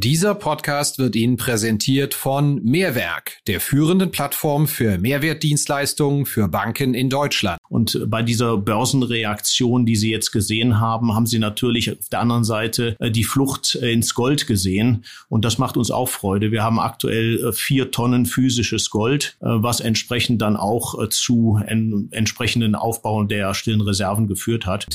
Dieser Podcast wird Ihnen präsentiert von Mehrwerk, der führenden Plattform für Mehrwertdienstleistungen für Banken in Deutschland. Und bei dieser Börsenreaktion, die Sie jetzt gesehen haben, haben Sie natürlich auf der anderen Seite äh, die Flucht äh, ins Gold gesehen. Und das macht uns auch Freude. Wir haben aktuell äh, vier Tonnen physisches Gold, was entsprechend dann auch zu entsprechenden Aufbau der stillen Reserven geführt hat.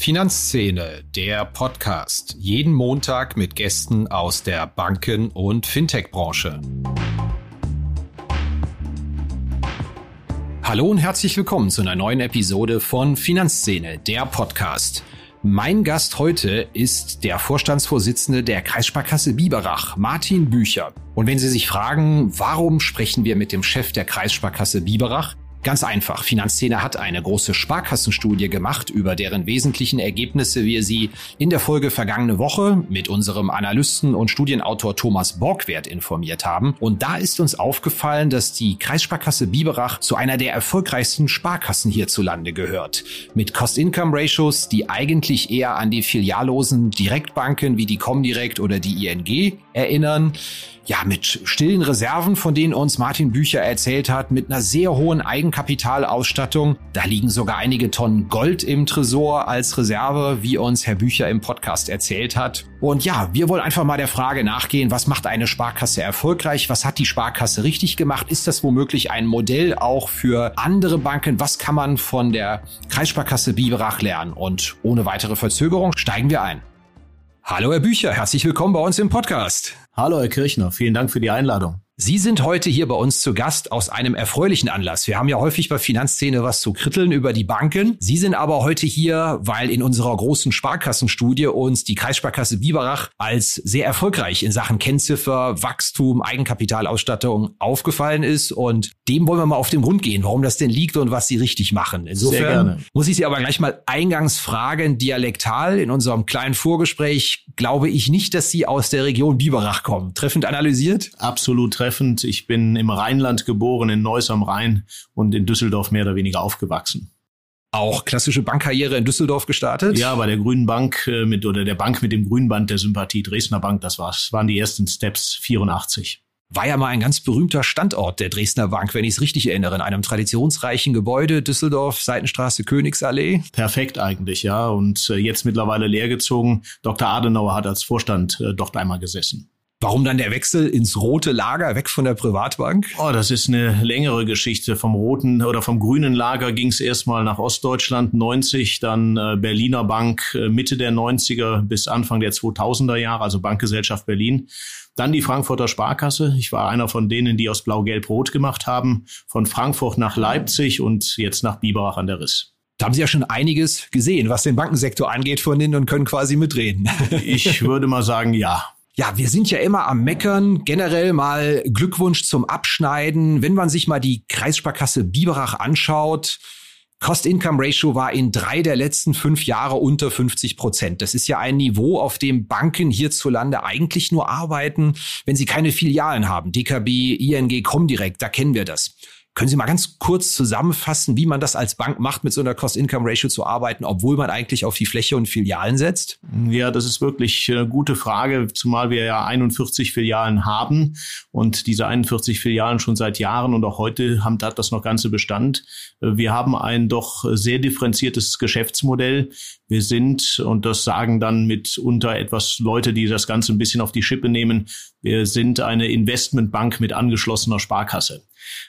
Finanzszene, der Podcast. Jeden Montag mit Gästen aus der Banken- und Fintech-Branche. Hallo und herzlich willkommen zu einer neuen Episode von Finanzszene, der Podcast. Mein Gast heute ist der Vorstandsvorsitzende der Kreissparkasse Biberach, Martin Bücher. Und wenn Sie sich fragen, warum sprechen wir mit dem Chef der Kreissparkasse Biberach, Ganz einfach. Finanzszene hat eine große Sparkassenstudie gemacht, über deren wesentlichen Ergebnisse wir Sie in der Folge vergangene Woche mit unserem Analysten und Studienautor Thomas Borgwert informiert haben. Und da ist uns aufgefallen, dass die Kreissparkasse Biberach zu einer der erfolgreichsten Sparkassen hierzulande gehört. Mit Cost-Income-Ratios, die eigentlich eher an die filiallosen Direktbanken wie die Comdirect oder die ING erinnern ja, mit stillen Reserven, von denen uns Martin Bücher erzählt hat, mit einer sehr hohen Eigenkapitalausstattung. Da liegen sogar einige Tonnen Gold im Tresor als Reserve, wie uns Herr Bücher im Podcast erzählt hat. Und ja, wir wollen einfach mal der Frage nachgehen, was macht eine Sparkasse erfolgreich? Was hat die Sparkasse richtig gemacht? Ist das womöglich ein Modell auch für andere Banken? Was kann man von der Kreissparkasse Biberach lernen? Und ohne weitere Verzögerung steigen wir ein. Hallo Herr Bücher, herzlich willkommen bei uns im Podcast. Hallo Herr Kirchner, vielen Dank für die Einladung. Sie sind heute hier bei uns zu Gast aus einem erfreulichen Anlass. Wir haben ja häufig bei Finanzszene was zu kritteln über die Banken. Sie sind aber heute hier, weil in unserer großen Sparkassenstudie uns die Kreissparkasse Biberach als sehr erfolgreich in Sachen Kennziffer, Wachstum, Eigenkapitalausstattung aufgefallen ist. Und dem wollen wir mal auf den Grund gehen, warum das denn liegt und was Sie richtig machen. Insofern muss ich Sie aber gleich mal eingangs fragen, dialektal in unserem kleinen Vorgespräch glaube ich nicht, dass Sie aus der Region Biberach kommen. Treffend analysiert? Absolut treffend treffend. Ich bin im Rheinland geboren, in Neuss am Rhein und in Düsseldorf mehr oder weniger aufgewachsen. Auch klassische Bankkarriere in Düsseldorf gestartet? Ja, bei der Grünen Bank äh, mit oder der Bank mit dem grünen Band der Sympathie Dresdner Bank, das war's, waren die ersten Steps 84 war ja mal ein ganz berühmter Standort der Dresdner Bank, wenn ich es richtig erinnere, in einem traditionsreichen Gebäude, Düsseldorf, Seitenstraße, Königsallee. Perfekt eigentlich, ja. Und äh, jetzt mittlerweile leergezogen. Dr. Adenauer hat als Vorstand äh, dort einmal gesessen. Warum dann der Wechsel ins rote Lager, weg von der Privatbank? Oh, das ist eine längere Geschichte. Vom roten oder vom grünen Lager ging es erstmal nach Ostdeutschland 90, dann äh, Berliner Bank äh, Mitte der 90er bis Anfang der 2000er Jahre, also Bankgesellschaft Berlin. Dann die Frankfurter Sparkasse. Ich war einer von denen, die aus Blau-Gelb-Rot gemacht haben. Von Frankfurt nach Leipzig und jetzt nach Biberach an der Riss. Da haben Sie ja schon einiges gesehen, was den Bankensektor angeht von denen und können quasi mitreden. ich würde mal sagen, ja. Ja, wir sind ja immer am Meckern. Generell mal Glückwunsch zum Abschneiden. Wenn man sich mal die Kreissparkasse Biberach anschaut, Cost-Income-Ratio war in drei der letzten fünf Jahre unter 50 Prozent. Das ist ja ein Niveau, auf dem Banken hierzulande eigentlich nur arbeiten, wenn sie keine Filialen haben. DKB, ING, Comdirect, da kennen wir das. Können Sie mal ganz kurz zusammenfassen, wie man das als Bank macht, mit so einer Cost-Income-Ratio zu arbeiten, obwohl man eigentlich auf die Fläche und Filialen setzt? Ja, das ist wirklich eine gute Frage, zumal wir ja 41 Filialen haben und diese 41 Filialen schon seit Jahren und auch heute haben, hat das noch ganze Bestand. Wir haben ein doch sehr differenziertes Geschäftsmodell. Wir sind, und das sagen dann mitunter etwas Leute, die das Ganze ein bisschen auf die Schippe nehmen, wir sind eine Investmentbank mit angeschlossener Sparkasse.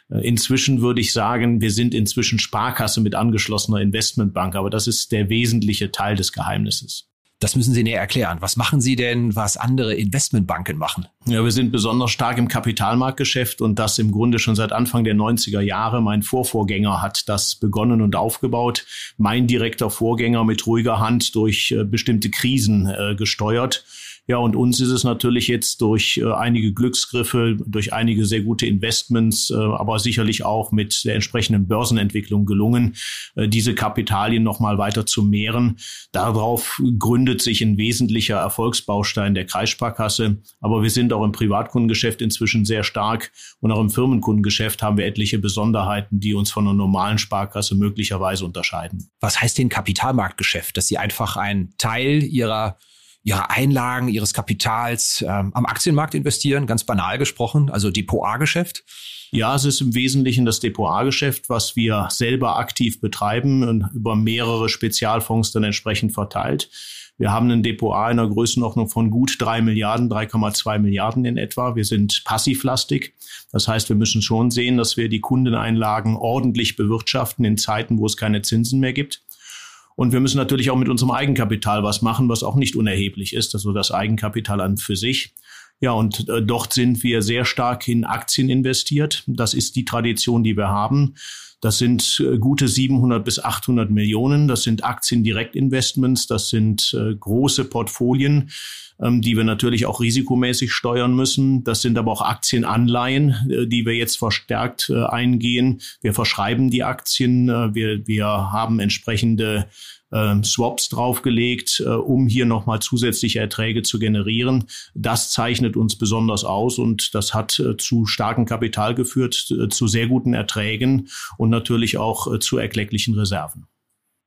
Äh, inzwischen würde ich sagen, wir sind inzwischen Sparkasse mit angeschlossener Investmentbank, aber das ist der wesentliche Teil des Geheimnisses. Das müssen Sie näher erklären. Was machen Sie denn, was andere Investmentbanken machen? Ja, wir sind besonders stark im Kapitalmarktgeschäft und das im Grunde schon seit Anfang der 90er Jahre. Mein Vorvorgänger hat das begonnen und aufgebaut. Mein direkter Vorgänger mit ruhiger Hand durch äh, bestimmte Krisen äh, gesteuert. Ja, und uns ist es natürlich jetzt durch äh, einige Glücksgriffe, durch einige sehr gute Investments, äh, aber sicherlich auch mit der entsprechenden Börsenentwicklung gelungen, äh, diese Kapitalien nochmal weiter zu mehren. Darauf gründet sich ein wesentlicher Erfolgsbaustein der Kreissparkasse. Aber wir sind auch im Privatkundengeschäft inzwischen sehr stark und auch im Firmenkundengeschäft haben wir etliche Besonderheiten, die uns von einer normalen Sparkasse möglicherweise unterscheiden. Was heißt denn Kapitalmarktgeschäft? Dass Sie einfach einen Teil Ihrer ihre Einlagen, ihres Kapitals ähm, am Aktienmarkt investieren, ganz banal gesprochen, also Depot-A-Geschäft? Ja, es ist im Wesentlichen das Depot-A-Geschäft, was wir selber aktiv betreiben und über mehrere Spezialfonds dann entsprechend verteilt. Wir haben ein Depot A in einer Größenordnung von gut drei Milliarden, 3,2 Milliarden in etwa. Wir sind passivlastig. Das heißt, wir müssen schon sehen, dass wir die Kundeneinlagen ordentlich bewirtschaften in Zeiten, wo es keine Zinsen mehr gibt. Und wir müssen natürlich auch mit unserem Eigenkapital was machen, was auch nicht unerheblich ist, also das Eigenkapital an für sich. Ja, und äh, dort sind wir sehr stark in Aktien investiert. Das ist die Tradition, die wir haben. Das sind äh, gute 700 bis 800 Millionen. Das sind Aktiendirektinvestments. Das sind äh, große Portfolien, ähm, die wir natürlich auch risikomäßig steuern müssen. Das sind aber auch Aktienanleihen, äh, die wir jetzt verstärkt eingehen. Wir verschreiben die Aktien. Wir, wir haben entsprechende ähm, Swaps draufgelegt, äh, um hier nochmal zusätzliche Erträge zu generieren. Das zeichnet uns besonders aus und das hat äh, zu starkem Kapital geführt, äh, zu sehr guten Erträgen und natürlich auch zu erklecklichen Reserven.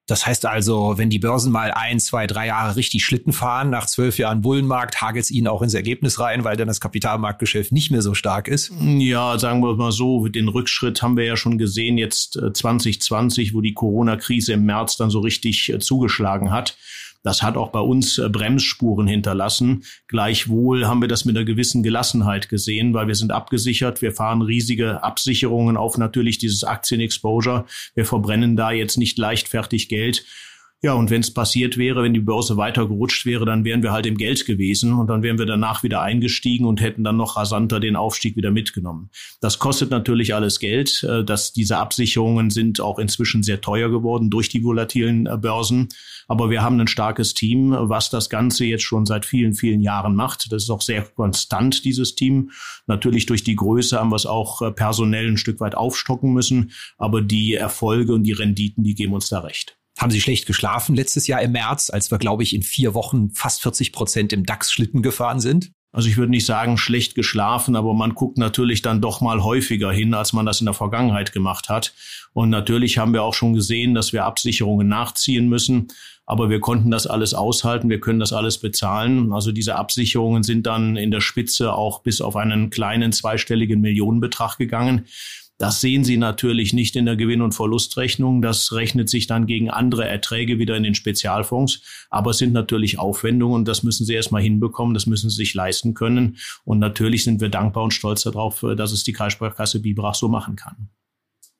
Das heißt also, wenn die Börsen mal ein, zwei, drei Jahre richtig Schlitten fahren, nach zwölf Jahren Bullenmarkt, hagelt es ihnen auch ins Ergebnis rein, weil dann das Kapitalmarktgeschäft nicht mehr so stark ist? Ja, sagen wir mal so, den Rückschritt haben wir ja schon gesehen jetzt 2020, äh, wo die Corona-Krise im März dann so richtig äh, zugeschlagen hat. Das hat auch bei uns äh, Bremsspuren hinterlassen. Gleichwohl haben wir das mit einer gewissen Gelassenheit gesehen, weil wir sind abgesichert. Wir fahren riesige Absicherungen auf natürlich dieses Aktienexposure. Wir verbrennen da jetzt nicht leichtfertig Geld. Ja, und wenn es passiert wäre, wenn die Börse weiter gerutscht wäre, dann wären wir halt im Geld gewesen und dann wären wir danach wieder eingestiegen und hätten dann noch rasanter den Aufstieg wieder mitgenommen. Das kostet natürlich alles Geld. Äh, dass diese Absicherungen sind auch inzwischen sehr teuer geworden durch die volatilen äh, Börsen. Aber wir haben ein starkes Team, was das Ganze jetzt schon seit vielen, vielen Jahren macht. Das ist auch sehr konstant, dieses Team. Natürlich durch die Größe haben wir es auch äh, personell ein Stück weit aufstocken müssen. Aber die Erfolge und die Renditen, die geben uns da recht. Haben Sie schlecht geschlafen letztes Jahr im März, als wir, glaube ich, in vier Wochen fast 40 Prozent im DAX Schlitten gefahren sind? Also ich würde nicht sagen schlecht geschlafen, aber man guckt natürlich dann doch mal häufiger hin, als man das in der Vergangenheit gemacht hat. Und natürlich haben wir auch schon gesehen, dass wir Absicherungen nachziehen müssen. Aber wir konnten das alles aushalten, wir können das alles bezahlen. Also diese Absicherungen sind dann in der Spitze auch bis auf einen kleinen zweistelligen Millionenbetrag gegangen. Das sehen Sie natürlich nicht in der Gewinn- und Verlustrechnung. Das rechnet sich dann gegen andere Erträge wieder in den Spezialfonds. Aber es sind natürlich Aufwendungen und das müssen Sie erstmal hinbekommen. Das müssen Sie sich leisten können. Und natürlich sind wir dankbar und stolz darauf, dass es die Kreissparkasse Biberach so machen kann.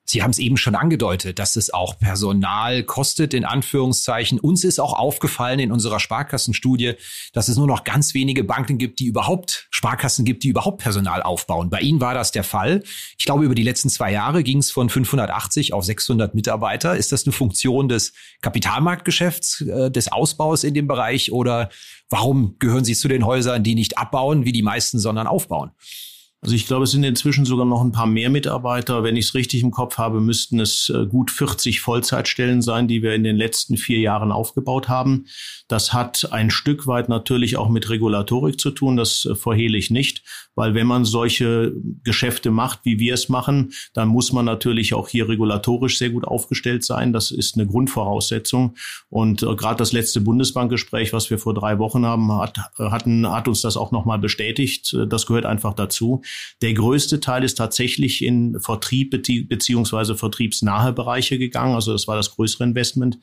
Sie haben es eben schon angedeutet, dass es auch Personal kostet, in Anführungszeichen. Uns ist auch aufgefallen in unserer Sparkassenstudie, dass es nur noch ganz wenige Banken gibt, die überhaupt Sparkassen gibt, die überhaupt Personal aufbauen. Bei Ihnen war das der Fall. Ich glaube, über die letzten zwei Jahre ging es von 580 auf 600 Mitarbeiter. Ist das eine Funktion des Kapitalmarktgeschäfts, äh, des Ausbaus in dem Bereich oder warum gehören Sie zu den Häusern, die nicht abbauen wie die meisten, sondern aufbauen? Also ich glaube, es sind inzwischen sogar noch ein paar mehr Mitarbeiter. Wenn ich es richtig im Kopf habe, müssten es äh, gut 40 Vollzeitstellen sein, die wir in den letzten vier Jahren aufgebaut haben. Das hat ein Stück weit natürlich auch mit Regulatorik zu tun. Das äh, verhehle ich nicht, weil wenn man solche Geschäfte macht, wie wir es machen, dann muss man natürlich auch hier regulatorisch sehr gut aufgestellt sein. Das ist eine Grundvoraussetzung. Und äh, gerade das letzte Bundesbankgespräch, was wir vor drei Wochen haben, hat, hatten, hat uns das auch nochmal bestätigt. Das gehört einfach dazu. Der größte Teil ist tatsächlich in Vertrieb beziehungsweise vertriebsnahe Bereiche gegangen. Also das war das größere Investment.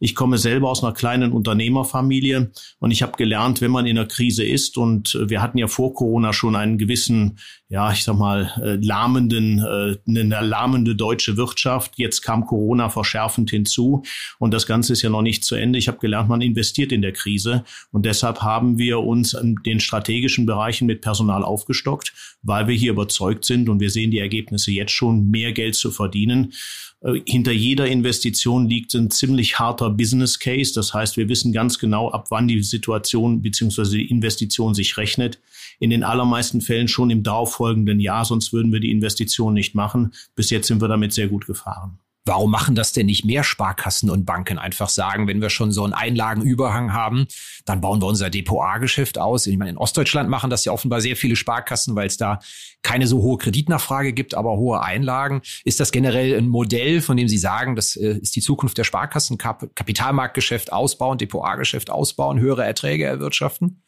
Ich komme selber aus einer kleinen Unternehmerfamilie und ich habe gelernt, wenn man in einer Krise ist und wir hatten ja vor Corona schon einen gewissen, ja, ich sag mal, äh, lahmenden, äh, eine lahmende deutsche Wirtschaft. Jetzt kam Corona verschärfend hinzu und das Ganze ist ja noch nicht zu Ende. Ich habe gelernt, man investiert in der Krise und deshalb haben wir uns in den strategischen Bereichen mit Personal aufgestockt, weil weil wir hier überzeugt sind und wir sehen die Ergebnisse jetzt schon, mehr Geld zu verdienen. Hinter jeder Investition liegt ein ziemlich harter Business Case. Das heißt, wir wissen ganz genau, ab wann die Situation bzw. die Investition sich rechnet. In den allermeisten Fällen schon im darauffolgenden Jahr, sonst würden wir die Investition nicht machen. Bis jetzt sind wir damit sehr gut gefahren. Warum machen das denn nicht mehr Sparkassen und Banken? Einfach sagen, wenn wir schon so einen Einlagenüberhang haben, dann bauen wir unser Depot A-Geschäft aus. Ich meine, in Ostdeutschland machen das ja offenbar sehr viele Sparkassen, weil es da keine so hohe Kreditnachfrage gibt, aber hohe Einlagen. Ist das generell ein Modell, von dem Sie sagen, das äh, ist die Zukunft der Sparkassen? Kapitalmarktgeschäft ausbauen, Depot A-Geschäft ausbauen, höhere Erträge erwirtschaften?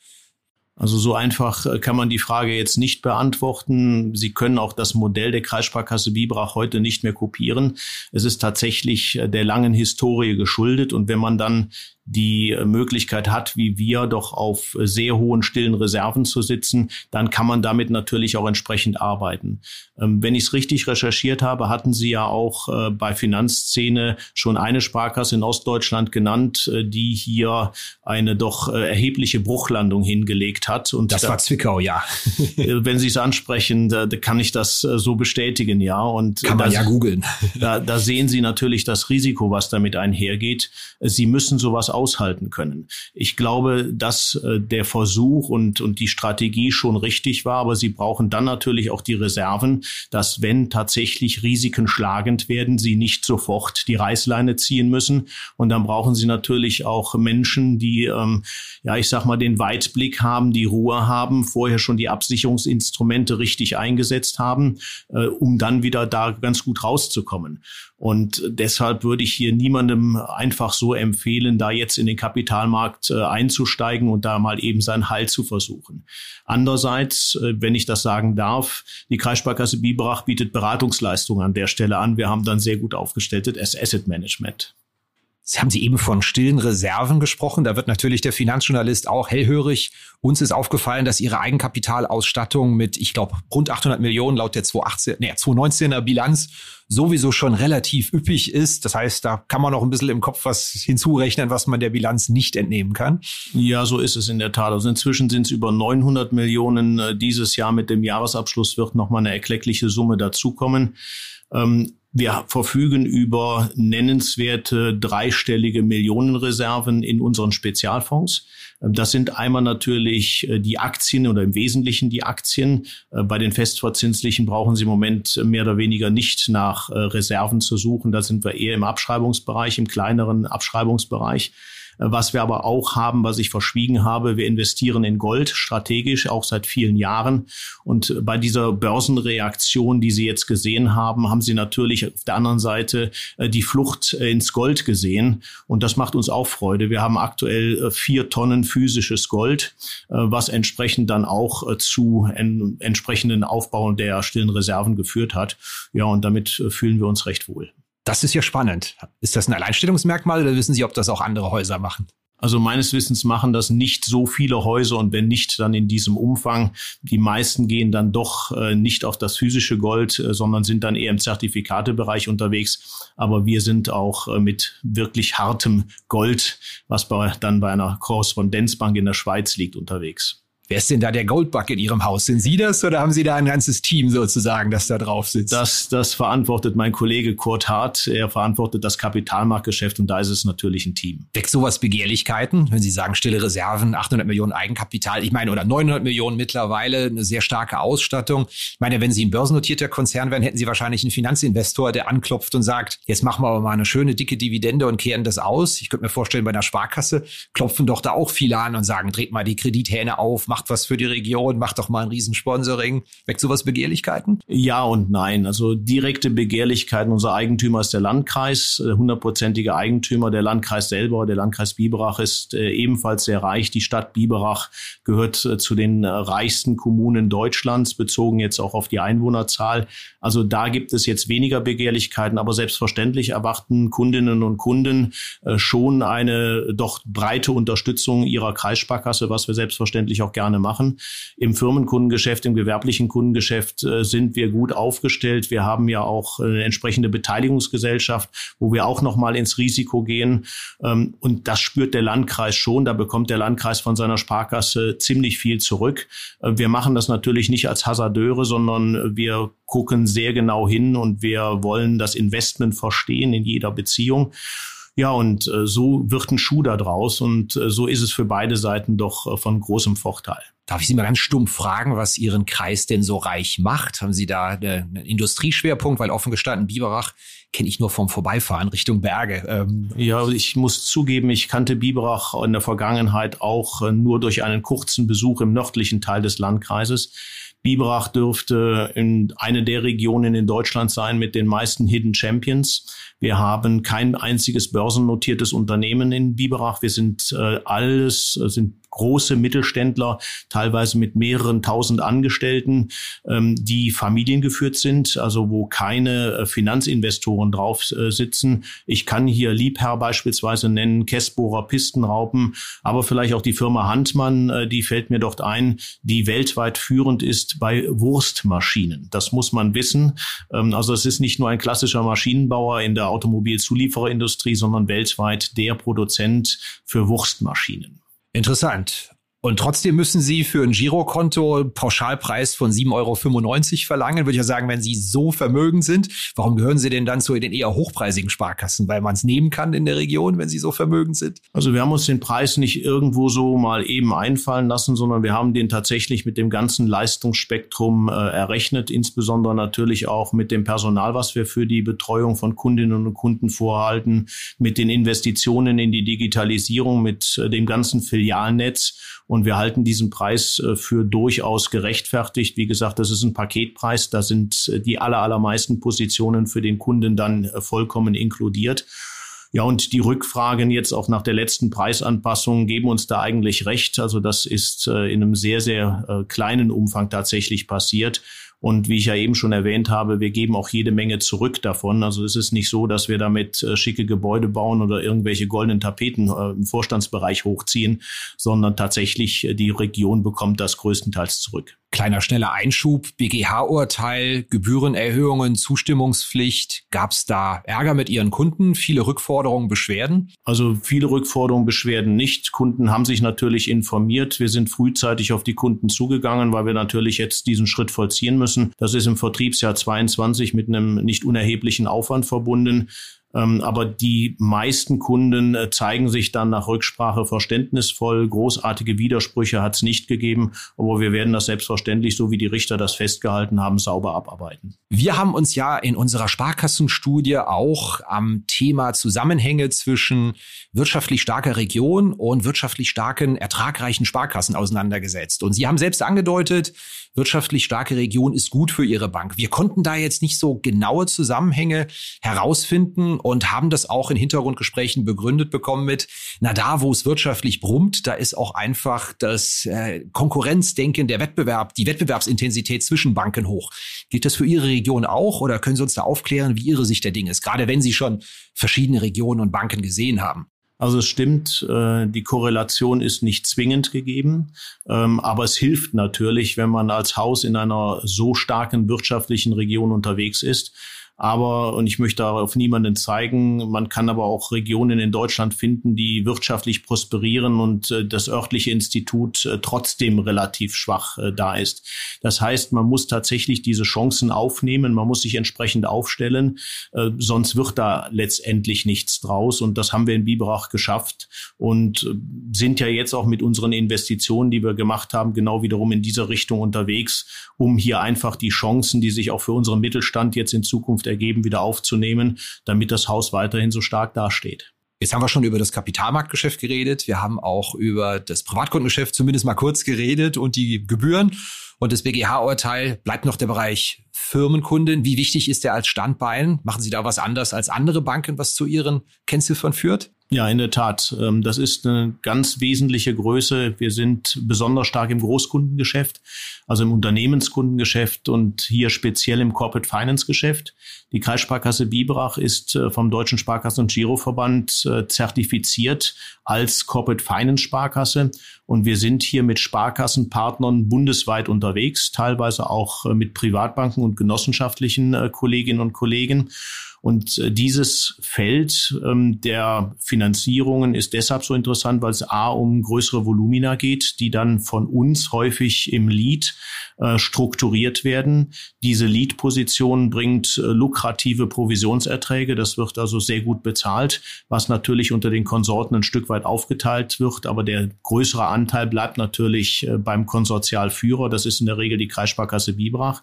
Also so einfach äh, kann man die Frage jetzt nicht beantworten. Sie können auch das Modell der Kreissparkasse Biberach heute nicht mehr kopieren. Es ist tatsächlich äh, der langen Historie geschuldet. Und wenn man dann die Möglichkeit hat, wie wir doch auf sehr hohen stillen Reserven zu sitzen, dann kann man damit natürlich auch entsprechend arbeiten. Ähm, wenn ich es richtig recherchiert habe, hatten Sie ja auch äh, bei Finanzszene schon eine Sparkasse in Ostdeutschland genannt, äh, die hier eine doch äh, erhebliche Bruchlandung hingelegt hat. Und das da, war Zwickau, ja. wenn Sie es ansprechen, da, da, kann ich das so bestätigen, ja. Und kann man da, ja googeln. Da, da sehen Sie natürlich das Risiko, was damit einhergeht. Sie müssen sowas aushalten können. Ich glaube, dass äh, der Versuch und, und die Strategie schon richtig war, aber sie brauchen dann natürlich auch die Reserven, dass wenn tatsächlich Risiken schlagend werden, sie nicht sofort die Reißleine ziehen müssen. Und dann brauchen sie natürlich auch Menschen, die, ähm, ja, ich sag mal, den Weitblick haben, die Ruhe haben, vorher schon die Absicherungsinstrumente richtig eingesetzt haben, äh, um dann wieder da ganz gut rauszukommen. Und deshalb würde ich hier niemandem einfach so empfehlen, da jetzt in den Kapitalmarkt äh, einzusteigen und da mal eben seinen Heil zu versuchen. Andererseits, äh, wenn ich das sagen darf, die Kreissparkasse Biberach bietet Beratungsleistungen an der Stelle an. Wir haben dann sehr gut aufgestelltes Asset Management. Sie haben Sie eben von stillen Reserven gesprochen. Da wird natürlich der Finanzjournalist auch hellhörig. Uns ist aufgefallen, dass Ihre Eigenkapitalausstattung mit, ich glaube, rund 800 Millionen laut der 2018, nee, 2019er Bilanz sowieso schon relativ üppig ist. Das heißt, da kann man noch ein bisschen im Kopf was hinzurechnen, was man der Bilanz nicht entnehmen kann. Ja, so ist es in der Tat. Also inzwischen sind es über 900 Millionen. Äh, dieses Jahr mit dem Jahresabschluss wird noch mal eine erkleckliche Summe dazukommen. Ähm, wir verfügen über nennenswerte dreistellige Millionenreserven in unseren Spezialfonds. Ähm, das sind einmal natürlich äh, die Aktien oder im Wesentlichen die Aktien. Äh, bei den festverzinslichen brauchen Sie im Moment mehr oder weniger nicht nach äh, Reserven zu suchen. Da sind wir eher im Abschreibungsbereich, im kleineren Abschreibungsbereich. Was wir aber auch haben, was ich verschwiegen habe, wir investieren in Gold strategisch, auch seit vielen Jahren. Und bei dieser Börsenreaktion, die Sie jetzt gesehen haben, haben Sie natürlich auf der anderen Seite äh, die Flucht äh, ins Gold gesehen. Und das macht uns auch Freude. Wir haben aktuell äh, vier Tonnen physisches Gold, was entsprechend dann auch zu entsprechenden Aufbau der stillen Reserven geführt hat. Ja, und damit fühlen wir uns recht wohl. Das ist ja spannend. Ist das ein Alleinstellungsmerkmal oder wissen Sie, ob das auch andere Häuser machen? Also meines Wissens machen das nicht so viele Häuser und wenn nicht, dann in diesem Umfang. Die meisten gehen dann doch äh, nicht auf das physische Gold, äh, sondern sind dann eher im Zertifikatebereich unterwegs. Aber wir sind auch äh, mit wirklich hartem Gold, was bei, dann bei einer Korrespondenzbank in der Schweiz liegt, unterwegs. Wer ist denn da der Goldbug in Ihrem Haus? Sind Sie das oder haben Sie da ein ganzes Team sozusagen, das da drauf sitzt? Das, das verantwortet mein Kollege Kurt Hart. Er verantwortet das Kapitalmarktgeschäft und da ist es natürlich ein Team. Weckt sowas Begehrlichkeiten, wenn Sie sagen, stille Reserven, 800 Millionen Eigenkapital, ich meine, oder 900 Millionen mittlerweile, eine sehr starke Ausstattung. Ich meine, wenn Sie ein börsennotierter Konzern wären, hätten Sie wahrscheinlich einen Finanzinvestor, der anklopft und sagt, jetzt machen wir aber mal eine schöne dicke Dividende und kehren das aus. Ich könnte mir vorstellen, bei einer Sparkasse klopfen doch da auch viele an und sagen, dreht mal die Kredithähne auf, macht was für die Region, macht doch mal ein Riesensponsoring. Weckt sowas Begehrlichkeiten? Ja und nein. Also direkte Begehrlichkeiten. Unser Eigentümer ist der Landkreis, äh, hundertprozentige Eigentümer. Der Landkreis selber, der Landkreis Biberach ist äh, ebenfalls sehr reich. Die Stadt Biberach gehört äh, zu den reichsten Kommunen Deutschlands, bezogen jetzt auch auf die Einwohnerzahl. Also da gibt es jetzt weniger Begehrlichkeiten, aber selbstverständlich erwarten Kundinnen und Kunden schon eine doch breite Unterstützung ihrer Kreissparkasse, was wir selbstverständlich auch gerne gerne machen. Im Firmenkundengeschäft, im gewerblichen Kundengeschäft äh, sind wir gut aufgestellt. Wir haben ja auch eine entsprechende Beteiligungsgesellschaft, wo wir auch nochmal ins Risiko gehen. Ähm, und das spürt der Landkreis schon. Da bekommt der Landkreis von seiner Sparkasse ziemlich viel zurück. Äh, wir machen das natürlich nicht als Hasardeure, sondern wir gucken sehr genau hin und wir wollen das Investment verstehen in jeder Beziehung. Ja, und äh, so wird ein Schuh da draus und äh, so ist es für beide Seiten doch äh, von großem Vorteil. Darf ich Sie mal ganz stumpf fragen, was Ihren Kreis denn so reich macht? Haben Sie da einen Industrieschwerpunkt? Weil offen gestanden, Biberach kenne ich nur vom Vorbeifahren Richtung Berge. Ähm ja, ich muss zugeben, ich kannte Biberach in der Vergangenheit auch äh, nur durch einen kurzen Besuch im nördlichen Teil des Landkreises. Biberach dürfte in eine der Regionen in Deutschland sein mit den meisten Hidden Champions. Wir haben kein einziges börsennotiertes Unternehmen in Biberach. Wir sind äh, alles, äh, sind große Mittelständler, teilweise mit mehreren tausend Angestellten, ähm, die familiengeführt sind, also wo keine äh, Finanzinvestoren drauf äh, sitzen. Ich kann hier Liebherr beispielsweise nennen, Kessbohrer Pistenraupen, aber vielleicht auch die Firma Handmann, äh, die fällt mir dort ein, die weltweit führend ist bei Wurstmaschinen. Das muss man wissen. Ähm, also es ist nicht nur ein klassischer Maschinenbauer in der Automobilzuliefererindustrie, sondern weltweit der Produzent für Wurstmaschinen. Interessant. Und trotzdem müssen Sie für ein Girokonto Pauschalpreis von 7,95 Euro verlangen. Würde ich ja sagen, wenn Sie so vermögend sind, warum gehören Sie denn dann zu den eher hochpreisigen Sparkassen? Weil man es nehmen kann in der Region, wenn Sie so vermögend sind? Also wir haben uns den Preis nicht irgendwo so mal eben einfallen lassen, sondern wir haben den tatsächlich mit dem ganzen Leistungsspektrum äh, errechnet, insbesondere natürlich auch mit dem Personal, was wir für die Betreuung von Kundinnen und Kunden vorhalten, mit den Investitionen in die Digitalisierung, mit äh, dem ganzen Filialnetz und wir halten diesen Preis äh, für durchaus gerechtfertigt. Wie gesagt, das ist ein Paketpreis. Da sind äh, die aller, allermeisten Positionen für den Kunden dann äh, vollkommen inkludiert. Ja, und die Rückfragen jetzt auch nach der letzten Preisanpassung geben uns da eigentlich recht. Also das ist in einem sehr, sehr kleinen Umfang tatsächlich passiert. Und wie ich ja eben schon erwähnt habe, wir geben auch jede Menge zurück davon. Also es ist nicht so, dass wir damit äh, schicke Gebäude bauen oder irgendwelche goldenen Tapeten äh, im Vorstandsbereich hochziehen, sondern tatsächlich äh, die Region bekommt das größtenteils zurück. Kleiner schneller Einschub, BGH-Urteil, Gebührenerhöhungen, Zustimmungspflicht. Gab es da Ärger mit Ihren Kunden? Viele Rückforderungen, Beschwerden? Also viele Rückforderungen, Beschwerden nicht. Kunden haben sich natürlich informiert. Wir sind frühzeitig auf die Kunden zugegangen, weil wir natürlich jetzt diesen Schritt vollziehen müssen. Das ist im Vertriebsjahr 22 mit einem nicht unerheblichen Aufwand verbunden. Ähm, aber die meisten Kunden äh, zeigen sich dann nach Rücksprache verständnisvoll. Großartige Widersprüche hat es nicht gegeben, aber wir werden das selbstverständlich, so wie die Richter das festgehalten haben, sauber abarbeiten. Wir haben uns ja in unserer Sparkassenstudie auch am Thema Zusammenhänge zwischen wirtschaftlich starker Region und wirtschaftlich starken, ertragreichen Sparkassen auseinandergesetzt. Und Sie haben selbst angedeutet, wirtschaftlich starke Region ist gut für Ihre Bank. Wir konnten da jetzt nicht so genaue Zusammenhänge herausfinden und haben das auch in Hintergrundgesprächen begründet bekommen mit, na da, wo es wirtschaftlich brummt, da ist auch einfach das äh, Konkurrenzdenken, der Wettbewerb, die Wettbewerbsintensität zwischen Banken hoch. Gilt das für Ihre Region auch oder können Sie uns da aufklären, wie Ihre Sicht der Dinge ist, gerade wenn Sie schon verschiedene Regionen und Banken gesehen haben? Also es stimmt, äh, die Korrelation ist nicht zwingend gegeben, ähm, aber es hilft natürlich, wenn man als Haus in einer so starken wirtschaftlichen Region unterwegs ist, aber, und ich möchte darauf niemanden zeigen, man kann aber auch Regionen in Deutschland finden, die wirtschaftlich prosperieren und äh, das örtliche Institut äh, trotzdem relativ schwach äh, da ist. Das heißt, man muss tatsächlich diese Chancen aufnehmen, man muss sich entsprechend aufstellen, äh, sonst wird da letztendlich nichts draus. Und das haben wir in Biberach geschafft und äh, sind ja jetzt auch mit unseren Investitionen, die wir gemacht haben, genau wiederum in dieser Richtung unterwegs, um hier einfach die Chancen, die sich auch für unseren Mittelstand jetzt in Zukunft ergeben, wieder aufzunehmen, damit das Haus weiterhin so stark dasteht. Jetzt haben wir schon über das Kapitalmarktgeschäft geredet. Wir haben auch über das Privatkundengeschäft zumindest mal kurz geredet und die Gebühren. Und das BGH-Urteil bleibt noch der Bereich Firmenkunden. Wie wichtig ist der als Standbein? Machen Sie da was anders als andere Banken, was zu Ihren Kennziffern führt? Ja, in der Tat. Ähm, das ist eine ganz wesentliche Größe. Wir sind besonders stark im Großkundengeschäft, also im Unternehmenskundengeschäft und hier speziell im Corporate Finance Geschäft. Die Kreissparkasse Biberach ist äh, vom Deutschen Sparkassen- und Giroverband äh, zertifiziert als Corporate Finance Sparkasse. Und wir sind hier mit Sparkassenpartnern bundesweit unterwegs, teilweise auch äh, mit Privatbanken und genossenschaftlichen Kolleginnen und Kollegen. Und äh, dieses Feld ähm, der Finanzierungen ist deshalb so interessant, weil es A um größere Volumina geht, die dann von uns häufig im Lead äh, strukturiert werden. Diese Lead-Position bringt äh, lukrative Provisionserträge. Das wird also sehr gut bezahlt, was natürlich unter den Konsorten ein Stück weit aufgeteilt wird. Aber der größere Anteil bleibt natürlich äh, beim Konsortialführer. Das ist in der Regel die Kreissparkasse Biberach.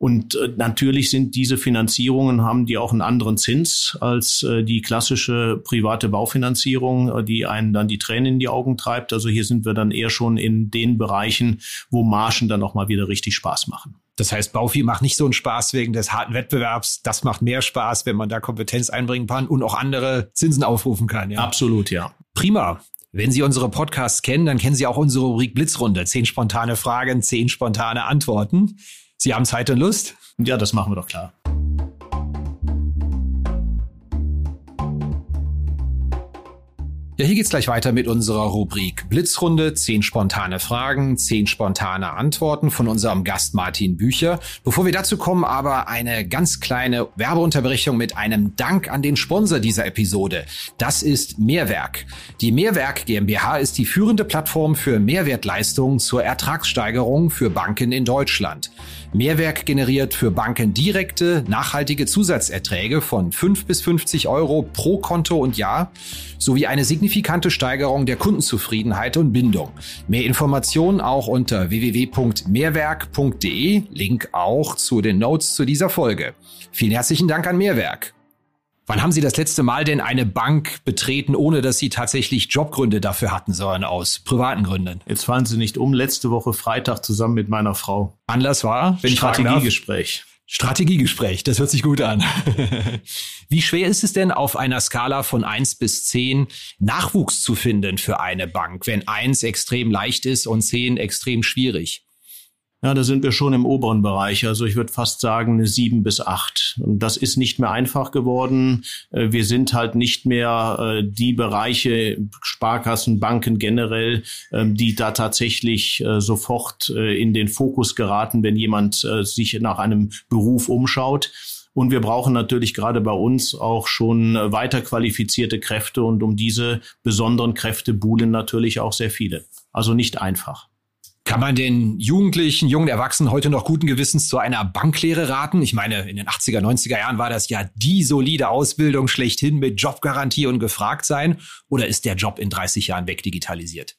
Und äh, natürlich sind diese Finanzierungen, haben die auch einen anderen Zins als äh, die klassische private Baufinanzierung, äh, die einen dann die Tränen in die Augen treibt. Also hier sind wir dann eher schon in den Bereichen, wo Margen dann auch mal wieder richtig Spaß machen. Das heißt, Baufi macht nicht so einen Spaß wegen des harten Wettbewerbs. Das macht mehr Spaß, wenn man da Kompetenz einbringen kann und auch andere Zinsen aufrufen kann. Ja. Absolut, ja. Prima. Wenn Sie unsere Podcasts kennen, dann kennen Sie auch unsere Rubrik Blitzrunde. Zehn spontane Fragen, zehn spontane Antworten. Sie haben Zeit und Lust? Ja, das machen wir doch klar. Ja, hier geht's gleich weiter mit unserer Rubrik Blitzrunde. Zehn spontane Fragen, zehn spontane Antworten von unserem Gast Martin Bücher. Bevor wir dazu kommen, aber eine ganz kleine Werbeunterbrechung mit einem Dank an den Sponsor dieser Episode. Das ist Mehrwerk. Die Mehrwerk GmbH ist die führende Plattform für Mehrwertleistungen zur Ertragssteigerung für Banken in Deutschland. Mehrwerk generiert für Banken direkte, nachhaltige Zusatzerträge von 5 bis 50 Euro pro Konto und Jahr sowie eine signifikante Steigerung der Kundenzufriedenheit und Bindung. Mehr Informationen auch unter www.mehrwerk.de, Link auch zu den Notes zu dieser Folge. Vielen herzlichen Dank an Mehrwerk. Wann haben Sie das letzte Mal denn eine Bank betreten, ohne dass Sie tatsächlich Jobgründe dafür hatten, sondern aus privaten Gründen? Jetzt fallen Sie nicht um. Letzte Woche Freitag zusammen mit meiner Frau. Anlass war? Strategiegespräch. Strategiegespräch, das hört sich gut an. Wie schwer ist es denn auf einer Skala von eins bis zehn Nachwuchs zu finden für eine Bank, wenn eins extrem leicht ist und zehn extrem schwierig? Ja, da sind wir schon im oberen Bereich. Also ich würde fast sagen eine sieben bis acht. Das ist nicht mehr einfach geworden. Äh, wir sind halt nicht mehr äh, die Bereiche, Sparkassen, Banken generell, ähm, die da tatsächlich äh, sofort in den Fokus geraten, wenn jemand sich nach einem Beruf umschaut. Und wir brauchen natürlich gerade bei uns auch schon weiter qualifizierte Kräfte und um diese besonderen Kräfte buhlen natürlich auch sehr viele. Also nicht einfach. Kann man den Jugendlichen, jungen Erwachsenen heute noch guten Gewissens zu einer Banklehre raten? Ich meine, in den 80er, 90er Jahren war das ja die solide Ausbildung schlechthin mit Jobgarantie und gefragt sein. Oder ist der Job in 30 Jahren wegdigitalisiert?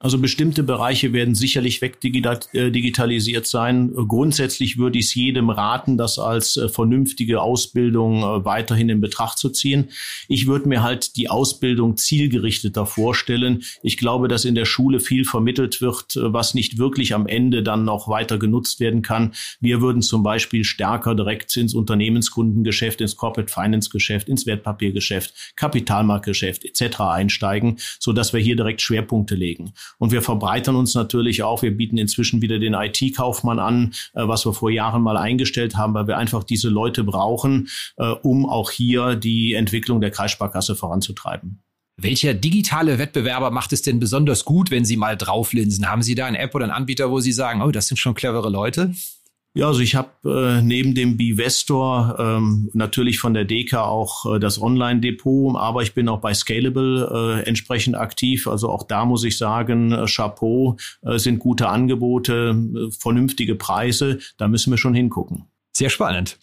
Also bestimmte Bereiche werden sicherlich wegdigitalisiert äh, sein. Grundsätzlich würde ich es jedem raten, das als äh, vernünftige Ausbildung äh, weiterhin in Betracht zu ziehen. Ich würde mir halt die Ausbildung zielgerichteter vorstellen. Ich glaube, dass in der Schule viel vermittelt wird, was nicht wirklich am Ende dann noch weiter genutzt werden kann. Wir würden zum Beispiel stärker direkt ins Unternehmenskundengeschäft, ins Corporate Finance Geschäft, ins Wertpapiergeschäft, Kapitalmarktgeschäft etc. einsteigen, so dass wir hier direkt Schwerpunkte legen. Und wir verbreitern uns natürlich auch. Wir bieten inzwischen wieder den IT-Kaufmann an, äh, was wir vor Jahren mal eingestellt haben, weil wir einfach diese Leute brauchen, äh, um auch hier die Entwicklung der Kreissparkasse voranzutreiben. Welcher digitale Wettbewerber macht es denn besonders gut, wenn Sie mal drauflinsen? Haben Sie da eine App oder einen Anbieter, wo Sie sagen, oh, das sind schon clevere Leute? Ja, also ich habe äh, neben dem Bivestor ähm, natürlich von der DK auch äh, das Online-Depot, aber ich bin auch bei Scalable äh, entsprechend aktiv. Also auch da muss ich sagen, äh, Chapeau, äh, sind gute Angebote, äh, vernünftige Preise. Da müssen wir schon hingucken. Sehr spannend.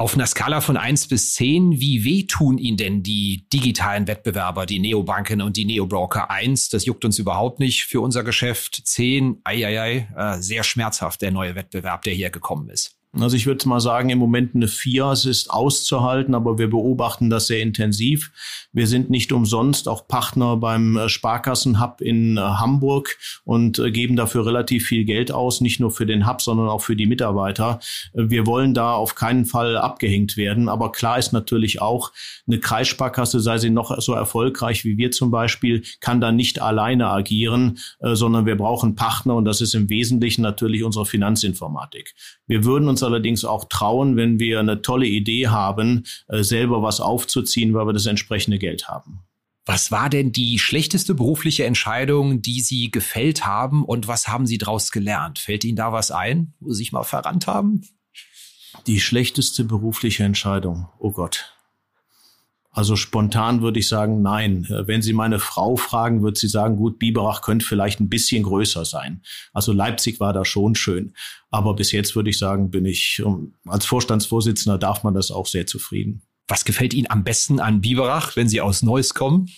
Auf einer Skala von eins bis zehn, wie weh tun Ihnen denn die digitalen Wettbewerber, die Neobanken und die Neobroker? Eins, das juckt uns überhaupt nicht für unser Geschäft. Zehn, ei, ei, ei, äh, sehr schmerzhaft der neue Wettbewerb, der hier gekommen ist. Also ich würde mal sagen, im Moment eine 4. Es ist auszuhalten, aber wir beobachten das sehr intensiv. Wir sind nicht umsonst auch Partner beim äh, Sparkassenhub in äh, Hamburg und äh, geben dafür relativ viel Geld aus, nicht nur für den Hub, sondern auch für die Mitarbeiter. Wir wollen da auf keinen Fall abgehängt werden. Aber klar ist natürlich auch, eine Kreissparkasse, sei sie noch so erfolgreich wie wir zum Beispiel, kann da nicht alleine agieren, sondern wir brauchen Partner und das ist im Wesentlichen natürlich unsere Finanzinformatik. Wir würden uns allerdings auch trauen, wenn wir eine tolle Idee haben, äh, selber was aufzuziehen, weil wir das entsprechende Geld haben. Was war denn die schlechteste berufliche Entscheidung, die Sie gefällt haben und was haben Sie daraus gelernt? Fällt Ihnen da was ein, wo Sie sich mal verrannt haben? Die schlechteste berufliche Entscheidung. Oh Gott. Also spontan würde ich sagen, nein. Äh, wenn Sie meine Frau fragen, wird sie sagen, gut, Biberach könnte vielleicht ein bisschen größer sein. Also Leipzig war da schon schön. Aber bis jetzt würde ich sagen, bin ich als Vorstandsvorsitzender darf man das auch sehr zufrieden. Was gefällt Ihnen am besten an Biberach, wenn Sie aus Neuss kommen?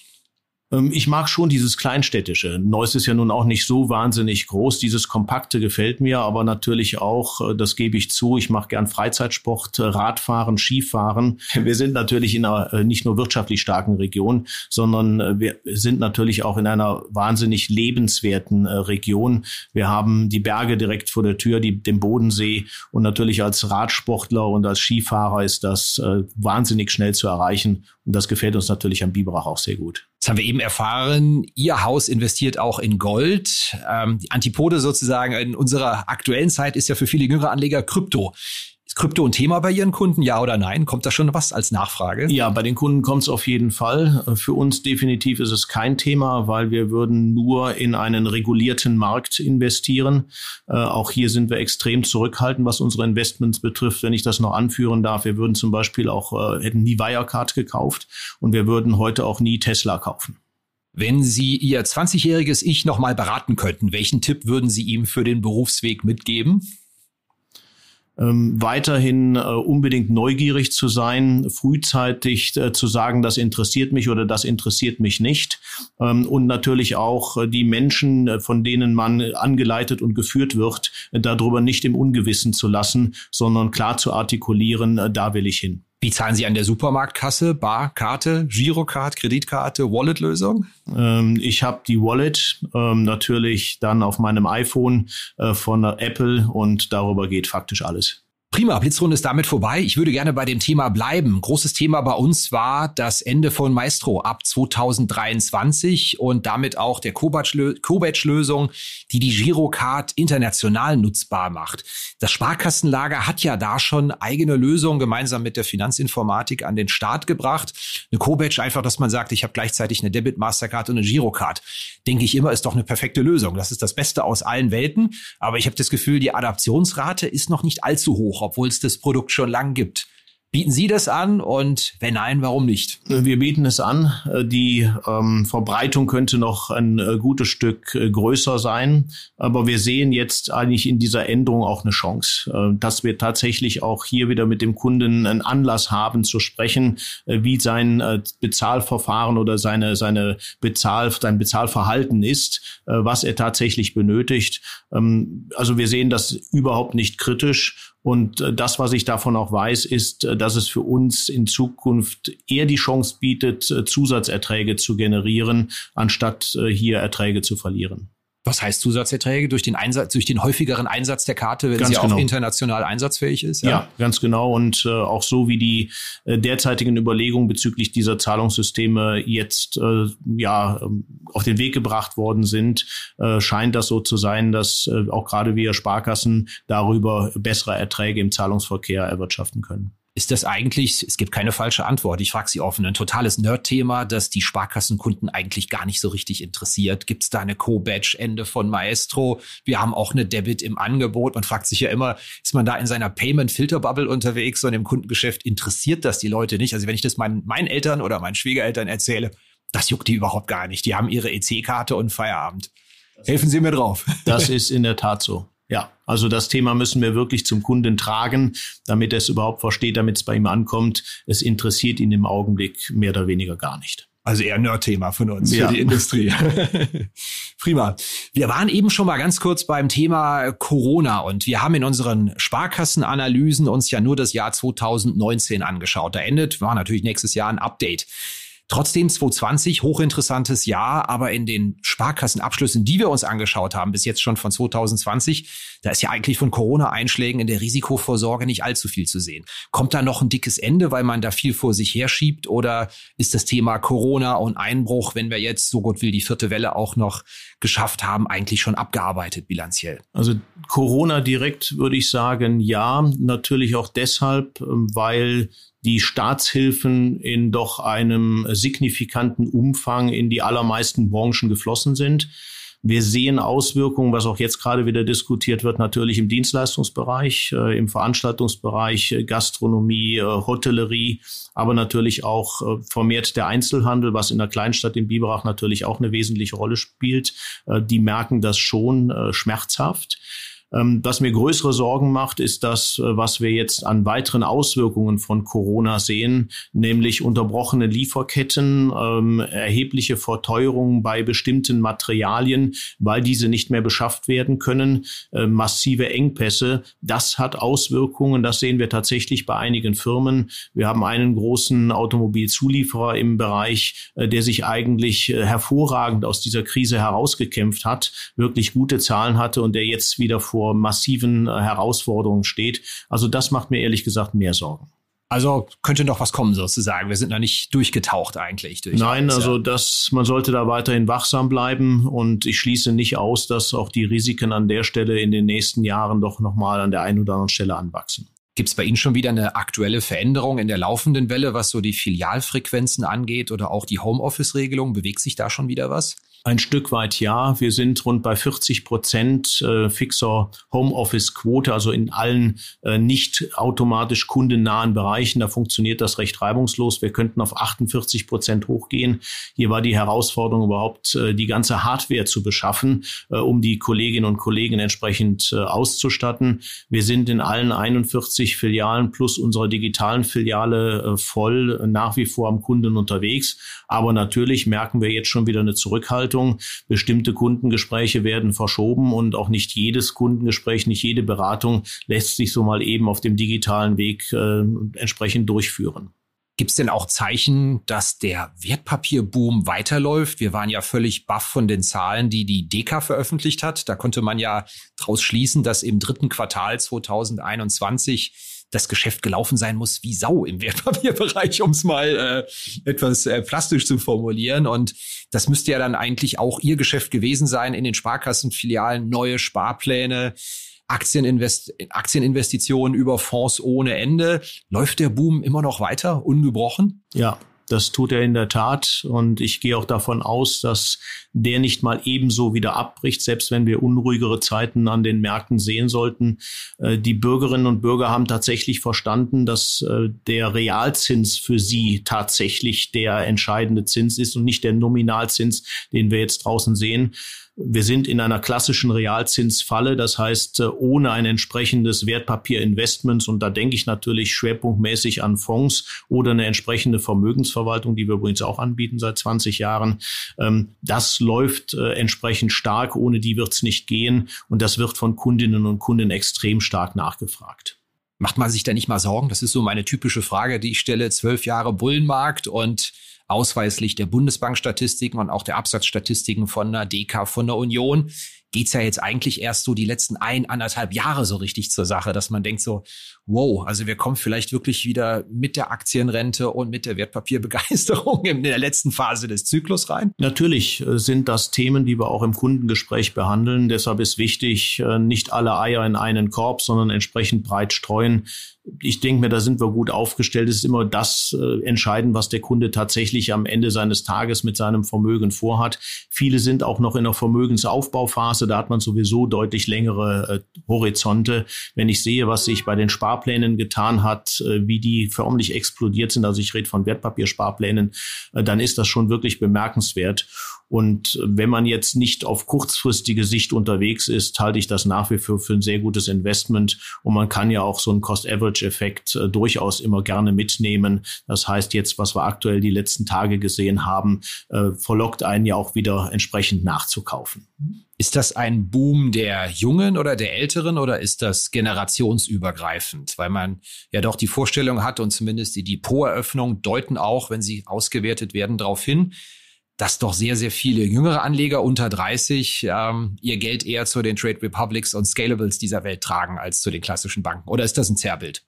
Ähm, ich mag schon dieses Kleinstädtische. Neuss ist ja nun auch nicht so wahnsinnig groß. Dieses Kompakte gefällt mir, aber natürlich auch, äh, das gebe ich zu, ich mache gern Freizeitsport, äh, Radfahren, Skifahren. Wir sind natürlich in einer äh, nicht nur wirtschaftlich starken Region, sondern wir sind natürlich auch in einer wahnsinnig lebenswerten Region. Wir haben die Berge direkt vor der Tür, die, den Bodensee und natürlich als Radsportler und als Skifahrer ist das wahnsinnig schnell zu erreichen. Und das gefällt uns natürlich am Biberach auch sehr gut. Das haben wir eben erfahren. Ihr Haus investiert auch in Gold. Ähm, die Antipode sozusagen in unserer aktuellen Zeit ist ja für viele jüngere Anleger Krypto. Ist Krypto ein Thema bei Ihren Kunden, ja oder nein? Kommt da schon was als Nachfrage? Ja, bei den Kunden kommt es auf jeden Fall. Für uns definitiv ist es kein Thema, weil wir würden nur in einen regulierten Markt investieren. Äh, auch hier sind wir extrem zurückhaltend, was unsere Investments betrifft. Wenn ich das noch anführen darf, wir würden zum Beispiel auch, äh, hätten nie Wirecard gekauft und wir würden heute auch nie Tesla kaufen. Wenn Sie Ihr 20-jähriges Ich nochmal beraten könnten, welchen Tipp würden Sie ihm für den Berufsweg mitgeben? Ähm, weiterhin äh, unbedingt neugierig zu sein, frühzeitig äh, zu sagen, das interessiert mich oder das interessiert mich nicht. Ähm, und natürlich auch äh, die Menschen, äh, von denen man angeleitet und geführt wird, äh, darüber nicht im Ungewissen zu lassen, sondern klar zu artikulieren, da will ich hin. Wie zahlen Sie an der Supermarktkasse? Bar, Karte, Girocard, Kreditkarte, Wallet-Lösung? Ähm, ich habe die Wallet ähm, natürlich dann auf meinem iPhone äh, von Apple und darüber geht faktisch alles. Prima, Blitzrunde ist damit vorbei. Ich würde gerne bei dem Thema bleiben. Großes Thema bei uns war das Ende von Maestro ab 2023 und damit auch der Kobatsch-Lösung, die die Girocard international nutzbar macht. Das Sparkassenlager hat ja da schon eigene Lösungen gemeinsam mit der Finanzinformatik an den Start gebracht. Eine Kobatsch einfach, dass man sagt, ich habe gleichzeitig eine Debit, Mastercard und eine Girocard. Denke ich immer, ist doch eine perfekte Lösung. Das ist das Beste aus allen Welten. Aber ich habe das Gefühl, die Adaptionsrate ist noch nicht allzu hoch obwohl es das Produkt schon lang gibt. Bieten Sie das an und wenn nein, warum nicht? Wir bieten es an. Die ähm, Verbreitung könnte noch ein äh, gutes Stück äh, größer sein, aber wir sehen jetzt eigentlich in dieser Änderung auch eine Chance, äh, dass wir tatsächlich auch hier wieder mit dem Kunden einen Anlass haben zu sprechen, äh, wie sein äh, Bezahlverfahren oder seine seine Bezahl sein Bezahlverhalten ist, äh, was er tatsächlich benötigt. Ähm, also wir sehen das überhaupt nicht kritisch und äh, das, was ich davon auch weiß, ist, äh, dass es für uns in Zukunft eher die Chance bietet, äh, Zusatzerträge zu generieren, anstatt hier Erträge zu verlieren. Was heißt Zusatzerträge? Durch den Einsatz, durch den häufigeren Einsatz der Karte, wenn ganz sie genau. auch international einsatzfähig ist? Ja, ja ganz genau. Und äh, auch so wie die äh, derzeitigen Überlegungen bezüglich dieser Zahlungssysteme jetzt äh, ja ähm, auf den Weg gebracht worden sind, äh, scheint das so zu sein, dass äh, auch gerade wir Sparkassen darüber bessere Erträge im Zahlungsverkehr erwirtschaften können. Ist das eigentlich, es gibt keine falsche Antwort, ich frage Sie offen, ein totales Nerd-Thema, das die Sparkassenkunden eigentlich gar nicht so richtig interessiert? Gibt es da eine Co-Badge-Ende von Maestro? Wir haben auch eine Debit im Angebot. Man fragt sich ja immer, ist man da in seiner Payment-Filter-Bubble unterwegs und im Kundengeschäft interessiert das die Leute nicht? Also wenn ich das meinen, meinen Eltern oder meinen Schwiegereltern erzähle, das juckt die überhaupt gar nicht. Die haben ihre EC-Karte und Feierabend. Helfen Sie mir drauf. Das ist in der Tat so. Ja, also das Thema müssen wir wirklich zum Kunden tragen, damit er es überhaupt versteht, damit es bei ihm ankommt. Es interessiert ihn im Augenblick mehr oder weniger gar nicht. Also eher Nerd-Thema von uns ja. für die Industrie. Prima. Wir waren eben schon mal ganz kurz beim Thema Corona und wir haben in unseren Sparkassenanalysen uns ja nur das Jahr 2019 angeschaut. Da endet, war natürlich nächstes Jahr ein Update. Trotzdem 2020 hochinteressantes Jahr, aber in den Sparkassenabschlüssen, die wir uns angeschaut haben, bis jetzt schon von 2020, da ist ja eigentlich von Corona-Einschlägen in der Risikovorsorge nicht allzu viel zu sehen. Kommt da noch ein dickes Ende, weil man da viel vor sich herschiebt oder ist das Thema Corona und Einbruch, wenn wir jetzt, so Gott will, die vierte Welle auch noch geschafft haben, eigentlich schon abgearbeitet bilanziell? Also Corona direkt würde ich sagen, ja, natürlich auch deshalb, weil die Staatshilfen in doch einem signifikanten Umfang in die allermeisten Branchen geflossen sind. Wir sehen Auswirkungen, was auch jetzt gerade wieder diskutiert wird, natürlich im Dienstleistungsbereich, äh, im Veranstaltungsbereich, äh, Gastronomie, äh, Hotellerie, aber natürlich auch vermehrt der Einzelhandel, was in der Kleinstadt in Biberach natürlich auch eine wesentliche Rolle spielt. Die merken das schon schmerzhaft. Ähm, was mir größere Sorgen macht, ist das, äh, was wir jetzt an weiteren Auswirkungen von Corona sehen, nämlich unterbrochene Lieferketten, ähm, erhebliche Verteuerungen bei bestimmten Materialien, weil diese nicht mehr beschafft werden können, äh, massive Engpässe. Das hat Auswirkungen. Das sehen wir tatsächlich bei einigen Firmen. Wir haben einen großen Automobilzulieferer im Bereich, äh, der sich eigentlich äh, hervorragend aus dieser Krise herausgekämpft hat, wirklich gute Zahlen hatte und der jetzt wieder vor vor massiven äh, Herausforderungen steht. Also das macht mir ehrlich gesagt mehr Sorgen. Also könnte noch was kommen sozusagen. Wir sind noch nicht durchgetaucht eigentlich. Durch Nein, alles, also das, man sollte da weiterhin wachsam bleiben und ich schließe nicht aus, dass auch die Risiken an der Stelle in den nächsten Jahren doch nochmal an der einen oder anderen Stelle anwachsen. Gibt es bei Ihnen schon wieder eine aktuelle Veränderung in der laufenden Welle, was so die Filialfrequenzen angeht oder auch die Homeoffice-Regelung? Bewegt sich da schon wieder was? Ein Stück weit ja. Wir sind rund bei 40 Prozent äh, fixer Homeoffice-Quote, also in allen äh, nicht automatisch kundennahen Bereichen. Da funktioniert das recht reibungslos. Wir könnten auf 48 Prozent hochgehen. Hier war die Herausforderung überhaupt, äh, die ganze Hardware zu beschaffen, um die Kolleginnen und Kollegen entsprechend auszustatten. Wir sind in allen 41 Filialen plus unserer digitalen Filiale äh, voll nach wie vor am Kunden unterwegs. Aber natürlich merken wir jetzt schon wieder eine Zurückhaltung Zurückhaltung. Bestimmte Kundengespräche werden verschoben und auch nicht jedes Kundengespräch, nicht jede Beratung lässt sich so mal eben auf dem digitalen Weg äh, entsprechend durchführen. Gibt es denn auch Zeichen, dass der Wertpapierboom weiterläuft? Wir waren ja völlig baff von den Zahlen, die die DECA veröffentlicht hat. Da konnte man ja daraus schließen, dass im dritten Quartal 2021 das Geschäft gelaufen sein muss wie Sau im Wertpapierbereich, um es mal äh, etwas äh, plastisch zu formulieren. Und das müsste ja dann eigentlich auch Ihr Geschäft gewesen sein in den Sparkassenfilialen, neue Sparpläne. Aktieninvest Aktieninvestitionen über Fonds ohne Ende. Läuft der Boom immer noch weiter, ungebrochen? Ja, das tut er in der Tat. Und ich gehe auch davon aus, dass der nicht mal ebenso wieder abbricht, selbst wenn wir unruhigere Zeiten an den Märkten sehen sollten. Äh, die Bürgerinnen und Bürger haben tatsächlich verstanden, dass äh, der Realzins für sie tatsächlich der entscheidende Zins ist und nicht der Nominalzins, den wir jetzt draußen sehen. Wir sind in einer klassischen Realzinsfalle, das heißt äh, ohne ein entsprechendes Wertpapierinvestments und da denke ich natürlich schwerpunktmäßig an Fonds oder eine entsprechende Vermögensverwaltung, die wir übrigens auch anbieten seit 20 Jahren. Ähm, das läuft äh, entsprechend stark, ohne die wird es nicht gehen und das wird von Kundinnen und Kunden extrem stark nachgefragt. Macht man sich da nicht mal Sorgen? Das ist so meine typische Frage, die ich stelle. Zwölf Jahre Bullenmarkt und ausweislich der Bundesbankstatistiken und auch der Absatzstatistiken von der DK, von der Union geht's ja jetzt eigentlich erst so die letzten ein, anderthalb Jahre so richtig zur Sache, dass man denkt so, wow, also wir kommen vielleicht wirklich wieder mit der Aktienrente und mit der Wertpapierbegeisterung in der letzten Phase des Zyklus rein? Natürlich äh, sind das Themen, die wir auch im Kundengespräch behandeln. Deshalb ist wichtig, äh, nicht alle Eier in einen Korb, sondern entsprechend breit streuen. Ich denke mir, da sind wir gut aufgestellt. Es ist immer das äh, entscheiden, was der Kunde tatsächlich am Ende seines Tages mit seinem Vermögen vorhat. Viele sind auch noch in der Vermögensaufbauphase. Da hat man sowieso deutlich längere äh, Horizonte. Wenn ich sehe, was sich bei den Sparplänen getan hat, äh, wie die förmlich explodiert sind, also ich rede von Wertpapiersparplänen, äh, dann ist das schon wirklich bemerkenswert. Und wenn man jetzt nicht auf kurzfristige Sicht unterwegs ist, halte ich das nach wie vor für ein sehr gutes Investment. Und man kann ja auch so einen Cost-Average-Effekt äh, durchaus immer gerne mitnehmen. Das heißt jetzt, was wir aktuell die letzten Tage gesehen haben, äh, verlockt einen ja auch wieder entsprechend nachzukaufen. Ist das ein Boom der Jungen oder der Älteren oder ist das generationsübergreifend? Weil man ja doch die Vorstellung hat und zumindest die Depoteröffnungen deuten auch, wenn sie ausgewertet werden, darauf hin, dass doch sehr, sehr viele jüngere Anleger unter 30 ähm, ihr Geld eher zu den Trade Republics und Scalables dieser Welt tragen als zu den klassischen Banken. Oder ist das ein Zerrbild?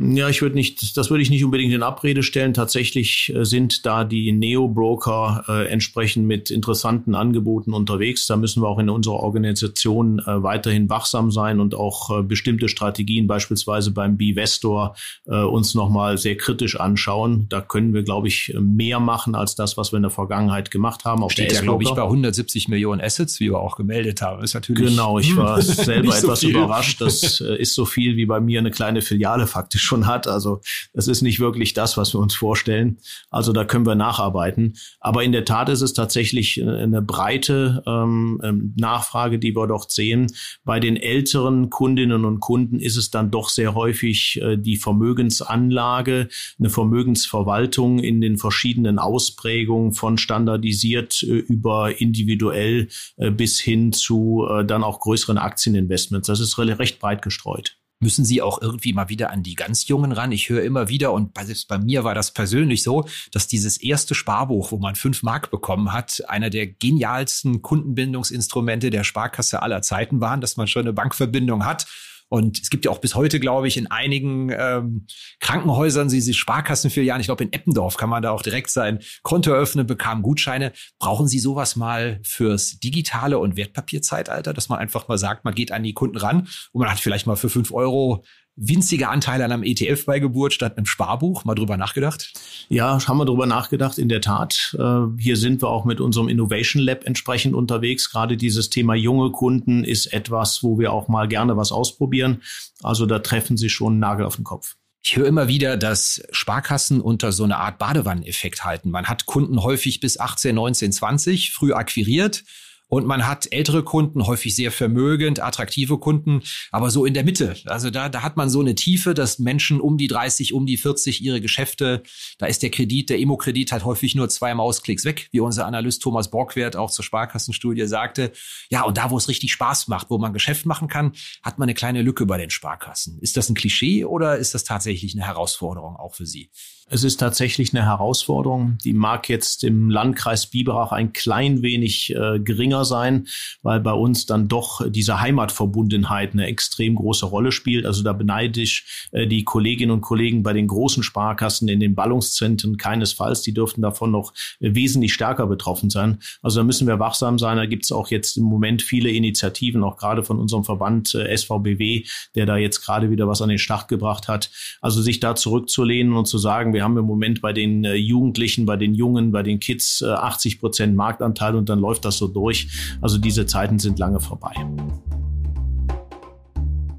Ja, ich würde nicht, das würde ich nicht unbedingt in Abrede stellen. Tatsächlich äh, sind da die Neo-Broker äh, entsprechend mit interessanten Angeboten unterwegs. Da müssen wir auch in unserer Organisation äh, weiterhin wachsam sein und auch äh, bestimmte Strategien, beispielsweise beim B-Vestor, äh, uns nochmal sehr kritisch anschauen. Da können wir, glaube ich, mehr machen als das, was wir in der Vergangenheit gemacht haben. Auf Steht ja, glaube ich, bei 170 Millionen Assets, wie wir auch gemeldet haben. Ist natürlich genau, ich war selber etwas so überrascht. Das äh, ist so viel wie bei mir eine kleine Filiale faktisch schon hat. Also das ist nicht wirklich das, was wir uns vorstellen. Also da können wir nacharbeiten. Aber in der Tat ist es tatsächlich äh, eine breite ähm, ähm, Nachfrage, die wir dort sehen. Bei den älteren Kundinnen und Kunden ist es dann doch sehr häufig äh, die Vermögensanlage, eine Vermögensverwaltung in den verschiedenen Ausprägungen von standardisiert äh, über individuell äh, bis hin zu äh, dann auch größeren Aktieninvestments. Das ist recht breit gestreut müssen sie auch irgendwie mal wieder an die ganz Jungen ran. Ich höre immer wieder, und selbst bei mir war das persönlich so, dass dieses erste Sparbuch, wo man fünf Mark bekommen hat, einer der genialsten Kundenbindungsinstrumente der Sparkasse aller Zeiten waren, dass man schon eine Bankverbindung hat und es gibt ja auch bis heute, glaube ich, in einigen ähm, Krankenhäusern diese Sparkassenfilialen. Ich glaube, in Eppendorf kann man da auch direkt sein Konto eröffnen, bekam Gutscheine. Brauchen Sie sowas mal fürs digitale und Wertpapierzeitalter, dass man einfach mal sagt, man geht an die Kunden ran und man hat vielleicht mal für fünf Euro winzige Anteile an einem ETF bei Geburt statt einem Sparbuch? Mal drüber nachgedacht? Ja, haben wir drüber nachgedacht, in der Tat. Äh, hier sind wir auch mit unserem Innovation Lab entsprechend unterwegs. Gerade dieses Thema junge Kunden ist etwas, wo wir auch mal gerne was ausprobieren. Also da treffen Sie schon einen Nagel auf den Kopf. Ich höre immer wieder, dass Sparkassen unter so eine Art Badewanneneffekt halten. Man hat Kunden häufig bis 18, 19, 20 früh akquiriert und man hat ältere Kunden, häufig sehr vermögend, attraktive Kunden, aber so in der Mitte. Also da, da hat man so eine Tiefe, dass Menschen um die 30, um die 40 ihre Geschäfte, da ist der Kredit, der Immo-Kredit halt häufig nur zwei Mausklicks weg, wie unser Analyst Thomas Borgwert auch zur Sparkassenstudie sagte. Ja, und da, wo es richtig Spaß macht, wo man Geschäft machen kann, hat man eine kleine Lücke bei den Sparkassen. Ist das ein Klischee oder ist das tatsächlich eine Herausforderung auch für Sie? Es ist tatsächlich eine Herausforderung. Die mag jetzt im Landkreis Biberach ein klein wenig äh, geringer sein, weil bei uns dann doch diese Heimatverbundenheit eine extrem große Rolle spielt. Also da beneide ich äh, die Kolleginnen und Kollegen bei den großen Sparkassen in den Ballungszentren keinesfalls. Die dürften davon noch wesentlich stärker betroffen sein. Also da müssen wir wachsam sein. Da gibt es auch jetzt im Moment viele Initiativen, auch gerade von unserem Verband äh, SVBW, der da jetzt gerade wieder was an den Start gebracht hat. Also sich da zurückzulehnen und zu sagen, wir wir haben im Moment bei den äh, Jugendlichen, bei den Jungen, bei den Kids 80 äh, Prozent Marktanteil und dann läuft das so durch. Also diese Zeiten sind lange vorbei.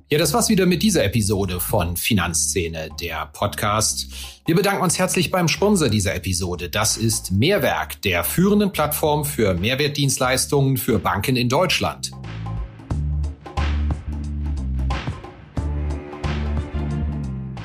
Ja, das war's wieder mit dieser Episode von Finanzszene, der Podcast. Wir bedanken uns herzlich beim Sponsor dieser Episode. Das ist Mehrwerk, der führenden Plattform für Mehrwertdienstleistungen für Banken in Deutschland.